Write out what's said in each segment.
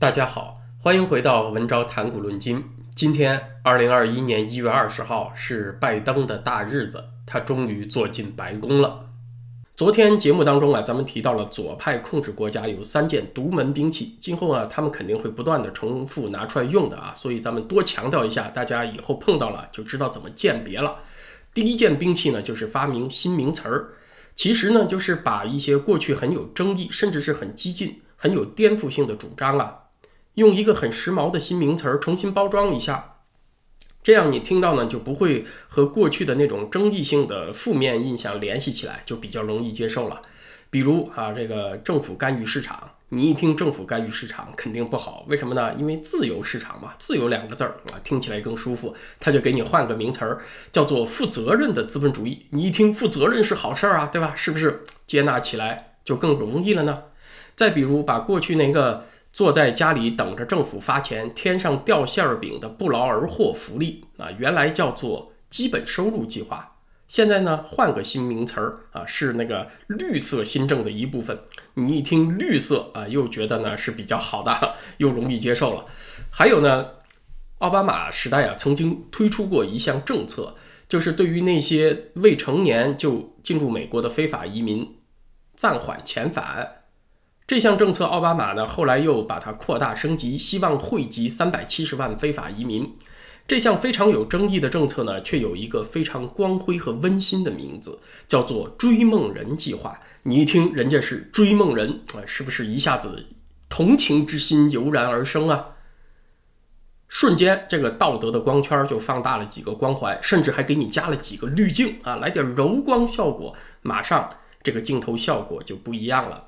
大家好，欢迎回到文昭谈古论今。今天，二零二一年一月二十号是拜登的大日子，他终于坐进白宫了。昨天节目当中啊，咱们提到了左派控制国家有三件独门兵器，今后啊，他们肯定会不断的重复拿出来用的啊，所以咱们多强调一下，大家以后碰到了就知道怎么鉴别了。第一件兵器呢，就是发明新名词儿，其实呢，就是把一些过去很有争议，甚至是很激进、很有颠覆性的主张啊。用一个很时髦的新名词儿重新包装一下，这样你听到呢就不会和过去的那种争议性的负面印象联系起来，就比较容易接受了。比如啊，这个政府干预市场，你一听政府干预市场肯定不好，为什么呢？因为自由市场嘛，自由两个字儿啊，听起来更舒服，他就给你换个名词儿，叫做负责任的资本主义。你一听负责任是好事儿啊，对吧？是不是接纳起来就更容易了呢？再比如把过去那个。坐在家里等着政府发钱，天上掉馅儿饼的不劳而获福利啊，原来叫做基本收入计划，现在呢换个新名词儿啊，是那个绿色新政的一部分。你一听绿色啊，又觉得呢是比较好的，又容易接受了。还有呢，奥巴马时代啊，曾经推出过一项政策，就是对于那些未成年就进入美国的非法移民，暂缓遣返。这项政策，奥巴马呢后来又把它扩大升级，希望惠及三百七十万非法移民。这项非常有争议的政策呢，却有一个非常光辉和温馨的名字，叫做“追梦人计划”。你一听人家是追梦人啊，是不是一下子同情之心油然而生啊？瞬间，这个道德的光圈就放大了几个光环，甚至还给你加了几个滤镜啊，来点柔光效果，马上这个镜头效果就不一样了。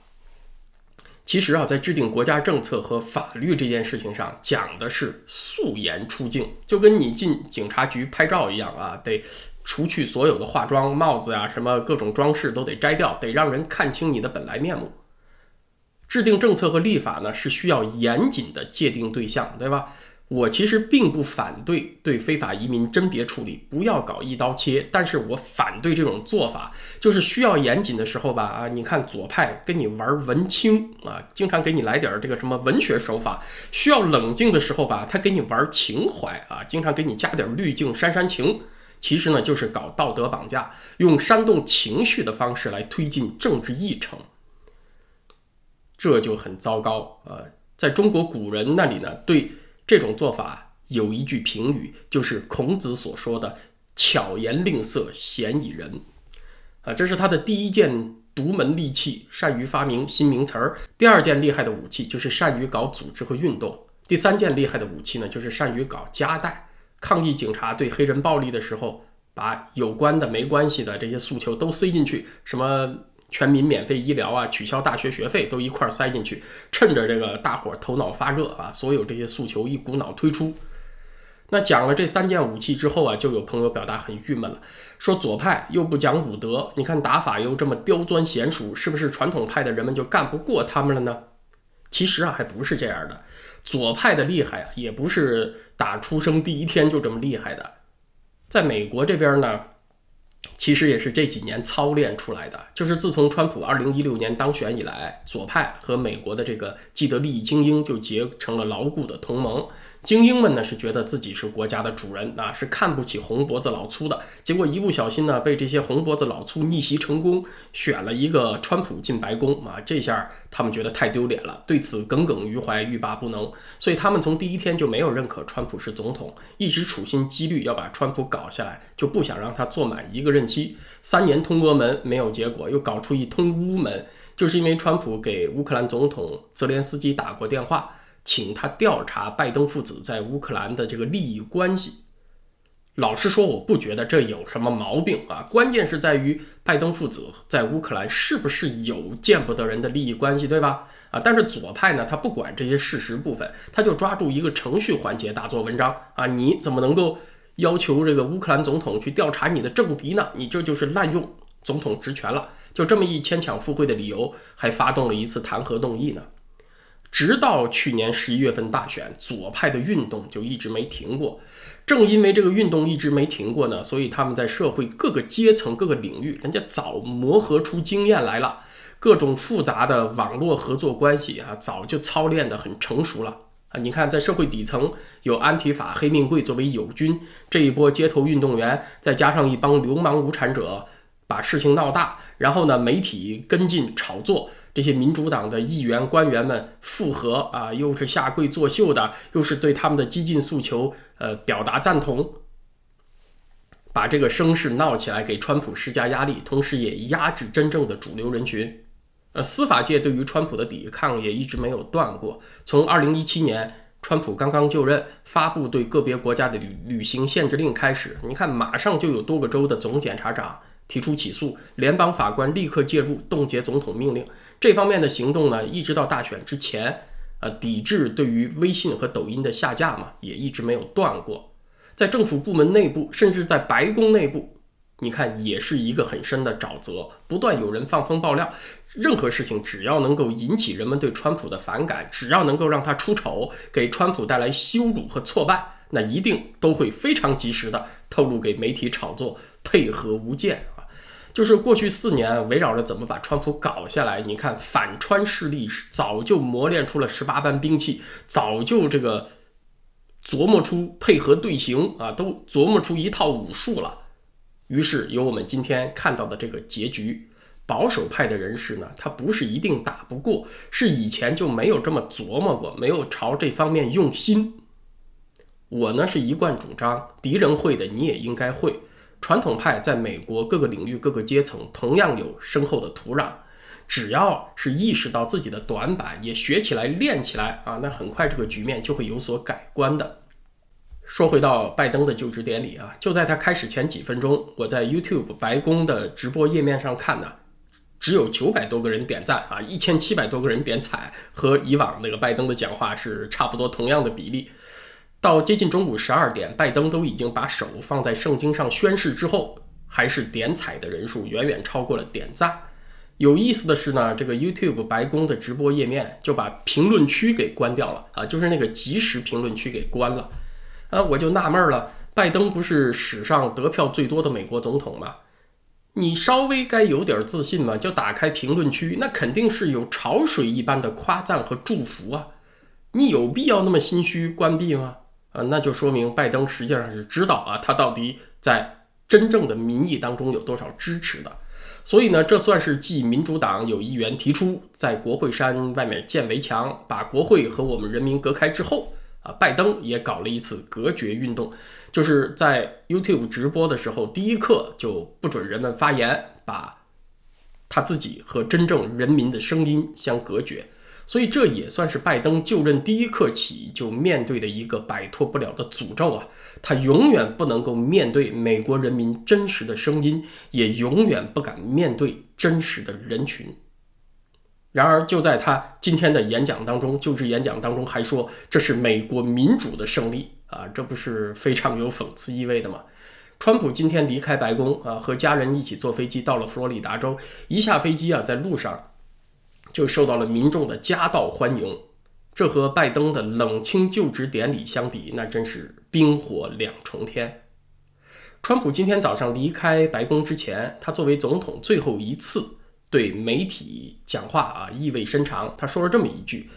其实啊，在制定国家政策和法律这件事情上，讲的是素颜出镜，就跟你进警察局拍照一样啊，得除去所有的化妆、帽子啊，什么各种装饰都得摘掉，得让人看清你的本来面目。制定政策和立法呢，是需要严谨的界定对象，对吧？我其实并不反对对非法移民甄别处理，不要搞一刀切。但是我反对这种做法，就是需要严谨的时候吧，啊，你看左派跟你玩文青啊，经常给你来点这个什么文学手法；需要冷静的时候吧，他给你玩情怀啊，经常给你加点滤镜煽煽情。其实呢，就是搞道德绑架，用煽动情绪的方式来推进政治议程，这就很糟糕啊。在中国古人那里呢，对。这种做法有一句评语，就是孔子所说的“巧言令色，鲜矣仁”。啊，这是他的第一件独门利器，善于发明新名词儿。第二件厉害的武器就是善于搞组织和运动。第三件厉害的武器呢，就是善于搞夹带。抗议警察对黑人暴力的时候，把有关的、没关系的这些诉求都塞进去，什么？全民免费医疗啊，取消大学学费都一块塞进去，趁着这个大伙头脑发热啊，所有这些诉求一股脑推出。那讲了这三件武器之后啊，就有朋友表达很郁闷了，说左派又不讲武德，你看打法又这么刁钻娴熟，是不是传统派的人们就干不过他们了呢？其实啊，还不是这样的，左派的厉害啊，也不是打出生第一天就这么厉害的，在美国这边呢。其实也是这几年操练出来的，就是自从川普二零一六年当选以来，左派和美国的这个既得利益精英就结成了牢固的同盟。精英们呢是觉得自己是国家的主人啊，是看不起红脖子老粗的。结果一不小心呢，被这些红脖子老粗逆袭成功，选了一个川普进白宫啊，这下他们觉得太丢脸了，对此耿耿于怀，欲罢不能。所以他们从第一天就没有认可川普是总统，一直处心积虑要把川普搞下来，就不想让他坐满一个任期。三年通俄门没有结果，又搞出一通乌门，就是因为川普给乌克兰总统泽连斯基打过电话。请他调查拜登父子在乌克兰的这个利益关系。老实说，我不觉得这有什么毛病啊。关键是在于拜登父子在乌克兰是不是有见不得人的利益关系，对吧？啊，但是左派呢，他不管这些事实部分，他就抓住一个程序环节大做文章啊！你怎么能够要求这个乌克兰总统去调查你的政敌呢？你这就是滥用总统职权了。就这么一牵强附会的理由，还发动了一次弹劾动议呢。直到去年十一月份大选，左派的运动就一直没停过。正因为这个运动一直没停过呢，所以他们在社会各个阶层、各个领域，人家早磨合出经验来了。各种复杂的网络合作关系啊，早就操练得很成熟了啊。你看，在社会底层有安提法黑命贵作为友军，这一波街头运动员，再加上一帮流氓无产者。把事情闹大，然后呢，媒体跟进炒作，这些民主党的议员官员们附和啊，又是下跪作秀的，又是对他们的激进诉求呃表达赞同，把这个声势闹起来，给川普施加压力，同时也压制真正的主流人群。呃，司法界对于川普的抵抗也一直没有断过。从二零一七年川普刚刚就任，发布对个别国家的旅旅行限制令开始，你看马上就有多个州的总检察长。提出起诉，联邦法官立刻介入，冻结总统命令。这方面的行动呢，一直到大选之前，呃，抵制对于微信和抖音的下架嘛，也一直没有断过。在政府部门内部，甚至在白宫内部，你看也是一个很深的沼泽，不断有人放风爆料。任何事情只要能够引起人们对川普的反感，只要能够让他出丑，给川普带来羞辱和挫败，那一定都会非常及时的透露给媒体炒作，配合无间。就是过去四年围绕着怎么把川普搞下来，你看反川势力早就磨练出了十八般兵器，早就这个琢磨出配合队形啊，都琢磨出一套武术了。于是有我们今天看到的这个结局。保守派的人士呢，他不是一定打不过，是以前就没有这么琢磨过，没有朝这方面用心。我呢是一贯主张，敌人会的你也应该会。传统派在美国各个领域、各个阶层同样有深厚的土壤，只要是意识到自己的短板，也学起来、练起来啊，那很快这个局面就会有所改观的。说回到拜登的就职典礼啊，就在他开始前几分钟，我在 YouTube 白宫的直播页面上看呢，只有九百多个人点赞啊，一千七百多个人点彩，和以往那个拜登的讲话是差不多同样的比例。到接近中午十二点，拜登都已经把手放在圣经上宣誓之后，还是点彩的人数远远超过了点赞。有意思的是呢，这个 YouTube 白宫的直播页面就把评论区给关掉了啊，就是那个即时评论区给关了。啊，我就纳闷了，拜登不是史上得票最多的美国总统吗？你稍微该有点自信嘛，就打开评论区，那肯定是有潮水一般的夸赞和祝福啊。你有必要那么心虚关闭吗？啊，那就说明拜登实际上是知道啊，他到底在真正的民意当中有多少支持的。所以呢，这算是继民主党有议员提出在国会山外面建围墙，把国会和我们人民隔开之后啊，拜登也搞了一次隔绝运动，就是在 YouTube 直播的时候，第一刻就不准人们发言，把他自己和真正人民的声音相隔绝。所以这也算是拜登就任第一刻起就面对的一个摆脱不了的诅咒啊！他永远不能够面对美国人民真实的声音，也永远不敢面对真实的人群。然而，就在他今天的演讲当中，就职演讲当中还说这是美国民主的胜利啊！这不是非常有讽刺意味的吗？川普今天离开白宫啊，和家人一起坐飞机到了佛罗里达州，一下飞机啊，在路上。就受到了民众的夹道欢迎，这和拜登的冷清就职典礼相比，那真是冰火两重天。川普今天早上离开白宫之前，他作为总统最后一次对媒体讲话啊，意味深长。他说了这么一句：“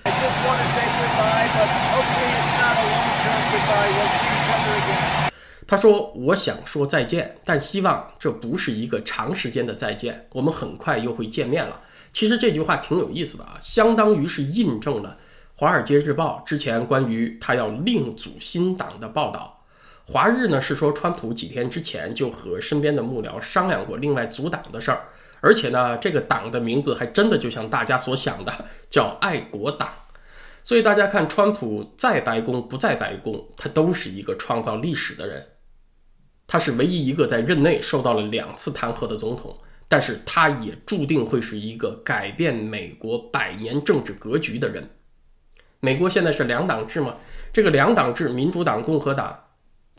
他说我想说再见，但希望这不是一个长时间的再见，我们很快又会见面了。”其实这句话挺有意思的啊，相当于是印证了《华尔街日报》之前关于他要另组新党的报道。华日呢是说，川普几天之前就和身边的幕僚商量过另外组党的事儿，而且呢，这个党的名字还真的就像大家所想的叫爱国党。所以大家看，川普在白宫不在白宫，他都是一个创造历史的人。他是唯一一个在任内受到了两次弹劾的总统。但是他也注定会是一个改变美国百年政治格局的人。美国现在是两党制嘛？这个两党制，民主党、共和党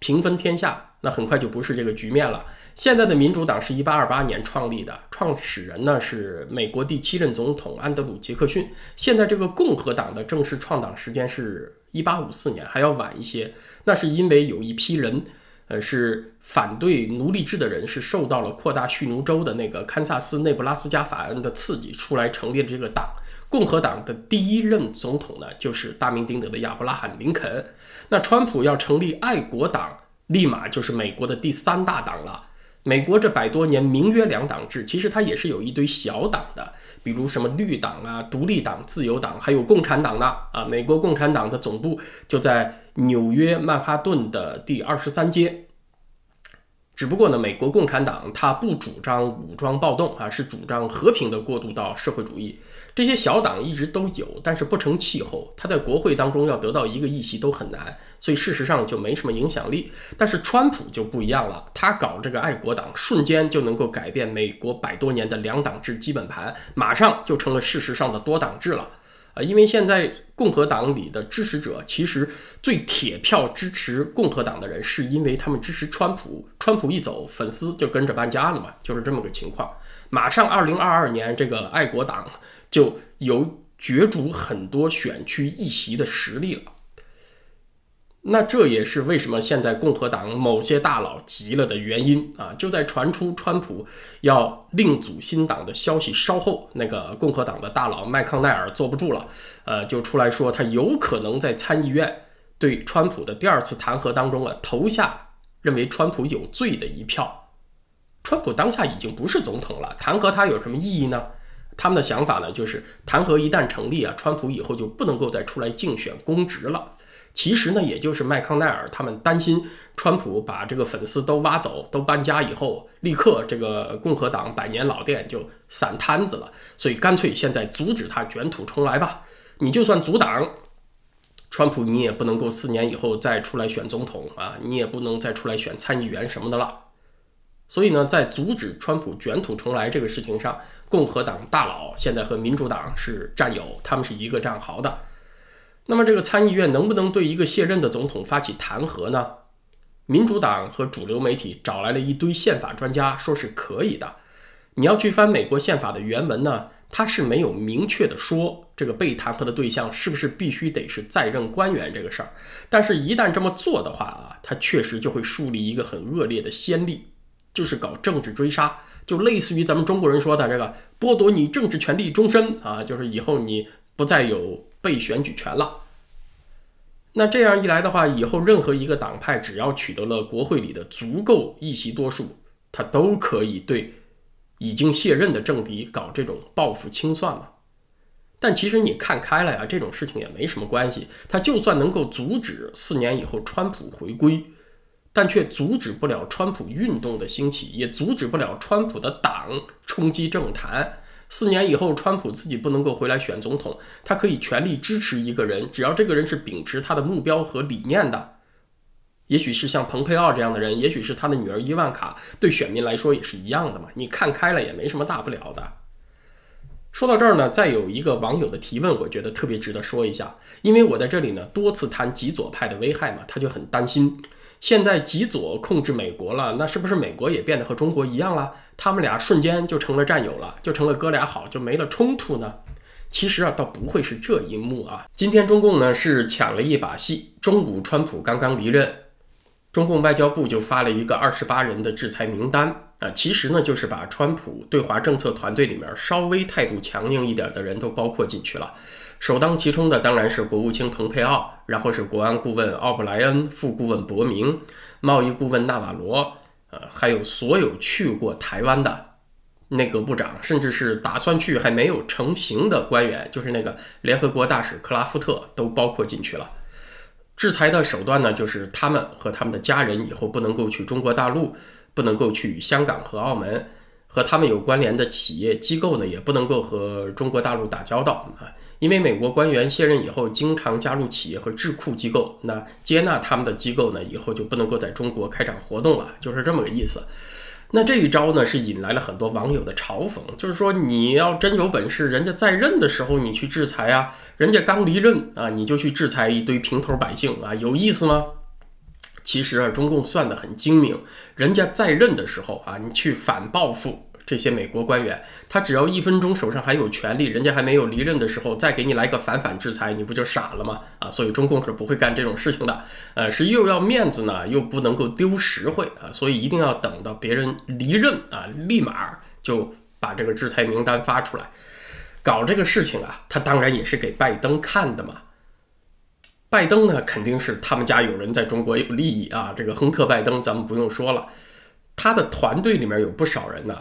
平分天下，那很快就不是这个局面了。现在的民主党是一八二八年创立的，创始人呢是美国第七任总统安德鲁·杰克逊。现在这个共和党的正式创党时间是一八五四年，还要晚一些。那是因为有一批人。呃，是反对奴隶制的人，是受到了扩大蓄奴州的那个堪萨斯内布拉斯加法案的刺激，出来成立了这个党。共和党的第一任总统呢，就是大名鼎鼎的亚伯拉罕·林肯。那川普要成立爱国党，立马就是美国的第三大党了。美国这百多年名曰两党制，其实它也是有一堆小党的，比如什么绿党啊、独立党、自由党，还有共产党呢。啊，美国共产党的总部就在纽约曼哈顿的第二十三街。只不过呢，美国共产党它不主张武装暴动啊，是主张和平的过渡到社会主义。这些小党一直都有，但是不成气候，他在国会当中要得到一个议席都很难，所以事实上就没什么影响力。但是川普就不一样了，他搞这个爱国党，瞬间就能够改变美国百多年的两党制基本盘，马上就成了事实上的多党制了。啊，因为现在共和党里的支持者，其实最铁票支持共和党的人，是因为他们支持川普。川普一走，粉丝就跟着搬家了嘛，就是这么个情况。马上二零二二年，这个爱国党就有角逐很多选区议席的实力了。那这也是为什么现在共和党某些大佬急了的原因啊！就在传出川普要另组新党的消息稍后，那个共和党的大佬麦康奈尔坐不住了，呃，就出来说他有可能在参议院对川普的第二次弹劾当中啊投下认为川普有罪的一票。川普当下已经不是总统了，弹劾他有什么意义呢？他们的想法呢，就是弹劾一旦成立啊，川普以后就不能够再出来竞选公职了。其实呢，也就是麦康奈尔他们担心川普把这个粉丝都挖走、都搬家以后，立刻这个共和党百年老店就散摊子了，所以干脆现在阻止他卷土重来吧。你就算阻挡川普，你也不能够四年以后再出来选总统啊，你也不能再出来选参议员什么的了。所以呢，在阻止川普卷土重来这个事情上，共和党大佬现在和民主党是战友，他们是一个战壕的。那么这个参议院能不能对一个卸任的总统发起弹劾呢？民主党和主流媒体找来了一堆宪法专家，说是可以的。你要去翻美国宪法的原文呢，它是没有明确的说这个被弹劾的对象是不是必须得是在任官员这个事儿。但是，一旦这么做的话啊，它确实就会树立一个很恶劣的先例，就是搞政治追杀，就类似于咱们中国人说的这个剥夺你政治权利终身啊，就是以后你不再有。被选举权了，那这样一来的话，以后任何一个党派只要取得了国会里的足够议席多数，他都可以对已经卸任的政敌搞这种报复清算嘛。但其实你看开了呀，这种事情也没什么关系。他就算能够阻止四年以后川普回归，但却阻止不了川普运动的兴起，也阻止不了川普的党冲击政坛。四年以后，川普自己不能够回来选总统，他可以全力支持一个人，只要这个人是秉持他的目标和理念的，也许是像蓬佩奥这样的人，也许是他的女儿伊万卡，对选民来说也是一样的嘛。你看开了也没什么大不了的。说到这儿呢，再有一个网友的提问，我觉得特别值得说一下，因为我在这里呢多次谈极左派的危害嘛，他就很担心。现在极左控制美国了，那是不是美国也变得和中国一样了？他们俩瞬间就成了战友了，就成了哥俩好，就没了冲突呢？其实啊，倒不会是这一幕啊。今天中共呢是抢了一把戏。中午，川普刚刚离任，中共外交部就发了一个二十八人的制裁名单啊。其实呢，就是把川普对华政策团队里面稍微态度强硬一点的人都包括进去了。首当其冲的当然是国务卿蓬佩奥，然后是国安顾问奥布莱恩、副顾问伯明、贸易顾问纳瓦罗，呃，还有所有去过台湾的内阁部长，甚至是打算去还没有成型的官员，就是那个联合国大使克拉夫特都包括进去了。制裁的手段呢，就是他们和他们的家人以后不能够去中国大陆，不能够去香港和澳门，和他们有关联的企业机构呢，也不能够和中国大陆打交道啊。因为美国官员卸任以后，经常加入企业和智库机构，那接纳他们的机构呢，以后就不能够在中国开展活动了，就是这么个意思。那这一招呢，是引来了很多网友的嘲讽，就是说你要真有本事，人家在任的时候你去制裁啊，人家刚离任啊，你就去制裁一堆平头百姓啊，有意思吗？其实啊，中共算得很精明，人家在任的时候啊，你去反报复这些美国官员，他只要一分钟手上还有权力，人家还没有离任的时候，再给你来个反反制裁，你不就傻了吗？啊，所以中共是不会干这种事情的。呃，是又要面子呢，又不能够丢实惠啊，所以一定要等到别人离任啊，立马就把这个制裁名单发出来。搞这个事情啊，他当然也是给拜登看的嘛。拜登呢，肯定是他们家有人在中国有利益啊。这个亨特·拜登，咱们不用说了，他的团队里面有不少人呢，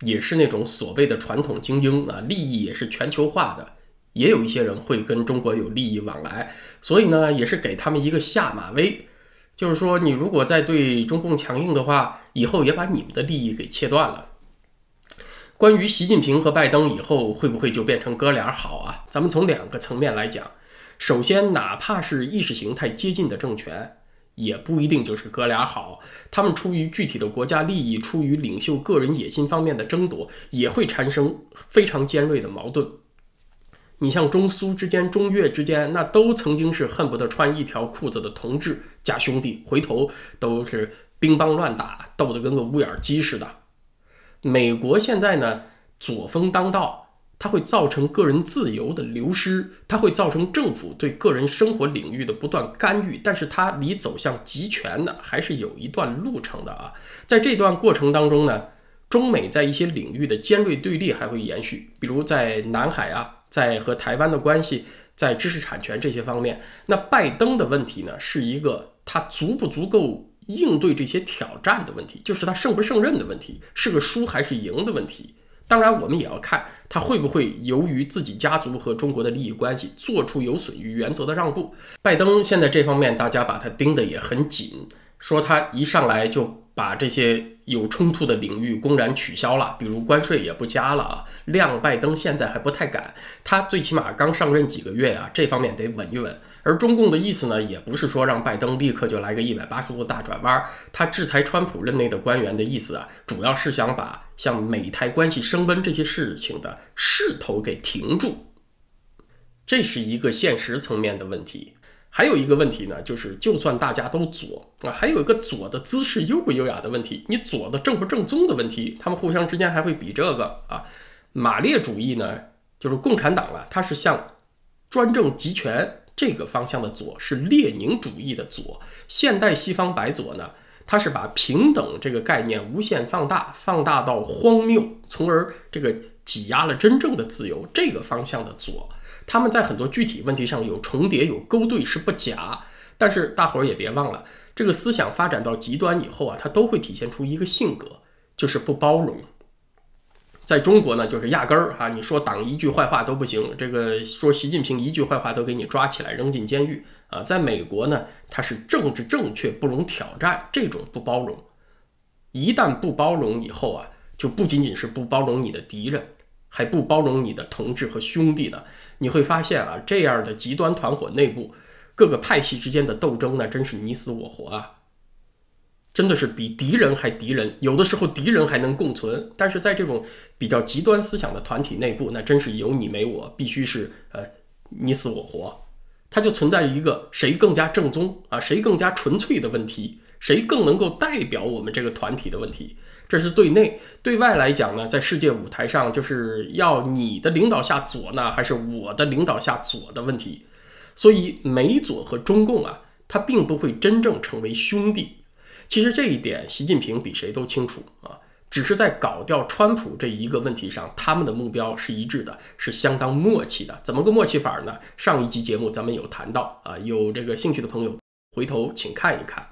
也是那种所谓的传统精英啊，利益也是全球化的，也有一些人会跟中国有利益往来，所以呢，也是给他们一个下马威，就是说，你如果再对中共强硬的话，以后也把你们的利益给切断了。关于习近平和拜登以后会不会就变成哥俩好啊？咱们从两个层面来讲。首先，哪怕是意识形态接近的政权，也不一定就是哥俩好。他们出于具体的国家利益，出于领袖个人野心方面的争夺，也会产生非常尖锐的矛盾。你像中苏之间、中越之间，那都曾经是恨不得穿一条裤子的同志加兄弟，回头都是兵帮乱打，斗得跟个乌眼鸡似的。美国现在呢，左风当道。它会造成个人自由的流失，它会造成政府对个人生活领域的不断干预，但是它离走向集权呢，还是有一段路程的啊。在这段过程当中呢，中美在一些领域的尖锐对立还会延续，比如在南海啊，在和台湾的关系，在知识产权这些方面。那拜登的问题呢，是一个他足不足够应对这些挑战的问题，就是他胜不胜任的问题，是个输还是赢的问题。当然，我们也要看他会不会由于自己家族和中国的利益关系，做出有损于原则的让步。拜登现在这方面，大家把他盯得也很紧，说他一上来就把这些有冲突的领域公然取消了，比如关税也不加了啊。量拜登现在还不太敢，他最起码刚上任几个月啊，这方面得稳一稳。而中共的意思呢，也不是说让拜登立刻就来个一百八十度大转弯。他制裁川普任内的官员的意思啊，主要是想把像美台关系升温这些事情的势头给停住。这是一个现实层面的问题。还有一个问题呢，就是就算大家都左啊，还有一个左的姿势优不优雅的问题，你左的正不正宗的问题，他们互相之间还会比这个啊。马列主义呢，就是共产党啊，它是向专政集权。这个方向的左是列宁主义的左，现代西方白左呢，它是把平等这个概念无限放大，放大到荒谬，从而这个挤压了真正的自由。这个方向的左，他们在很多具体问题上有重叠、有勾兑是不假，但是大伙儿也别忘了，这个思想发展到极端以后啊，它都会体现出一个性格，就是不包容。在中国呢，就是压根儿哈，你说党一句坏话都不行，这个说习近平一句坏话都给你抓起来扔进监狱啊。在美国呢，它是政治正确不容挑战，这种不包容，一旦不包容以后啊，就不仅仅是不包容你的敌人，还不包容你的同志和兄弟呢。你会发现啊，这样的极端团伙内部各个派系之间的斗争呢，真是你死我活啊。真的是比敌人还敌人，有的时候敌人还能共存，但是在这种比较极端思想的团体内部，那真是有你没我，必须是呃你死我活，它就存在一个谁更加正宗啊，谁更加纯粹的问题，谁更能够代表我们这个团体的问题。这是对内，对外来讲呢，在世界舞台上，就是要你的领导下左呢，还是我的领导下左的问题。所以美左和中共啊，它并不会真正成为兄弟。其实这一点，习近平比谁都清楚啊。只是在搞掉川普这一个问题上，他们的目标是一致的，是相当默契的。怎么个默契法呢？上一集节目咱们有谈到啊，有这个兴趣的朋友回头请看一看。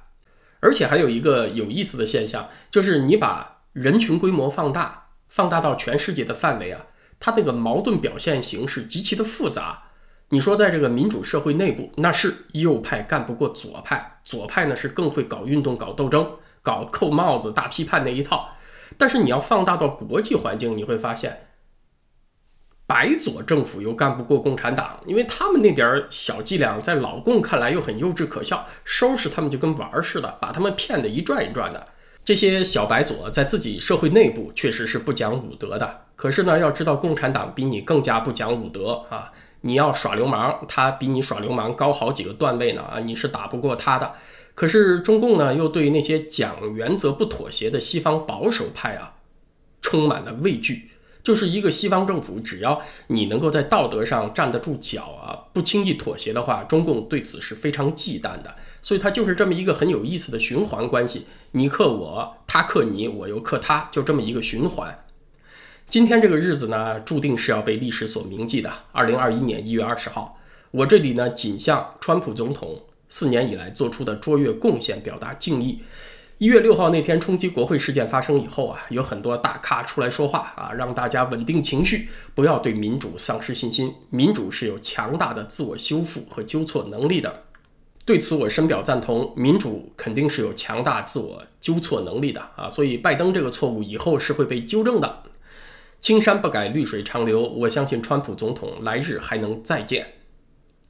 而且还有一个有意思的现象，就是你把人群规模放大，放大到全世界的范围啊，它那个矛盾表现形式极其的复杂。你说，在这个民主社会内部，那是右派干不过左派，左派呢是更会搞运动、搞斗争、搞扣帽子、大批判那一套。但是你要放大到国际环境，你会发现，白左政府又干不过共产党，因为他们那点小伎俩，在老共看来又很幼稚可笑，收拾他们就跟玩儿似的，把他们骗得一转一转的。这些小白左在自己社会内部确实是不讲武德的，可是呢，要知道共产党比你更加不讲武德啊。你要耍流氓，他比你耍流氓高好几个段位呢啊！你是打不过他的。可是中共呢，又对那些讲原则不妥协的西方保守派啊，充满了畏惧。就是一个西方政府，只要你能够在道德上站得住脚啊，不轻易妥协的话，中共对此是非常忌惮的。所以它就是这么一个很有意思的循环关系：你克我，他克你，我又克他，就这么一个循环。今天这个日子呢，注定是要被历史所铭记的。二零二一年一月二十号，我这里呢，仅向川普总统四年以来做出的卓越贡献表达敬意。一月六号那天冲击国会事件发生以后啊，有很多大咖出来说话啊，让大家稳定情绪，不要对民主丧失信心。民主是有强大的自我修复和纠错能力的。对此我深表赞同，民主肯定是有强大自我纠错能力的啊。所以拜登这个错误以后是会被纠正的。青山不改，绿水长流。我相信川普总统来日还能再见。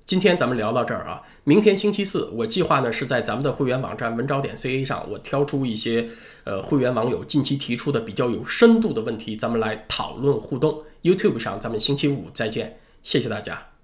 今天咱们聊到这儿啊，明天星期四，我计划呢是在咱们的会员网站文招点 ca 上，我挑出一些呃会员网友近期提出的比较有深度的问题，咱们来讨论互动。YouTube 上咱们星期五再见，谢谢大家。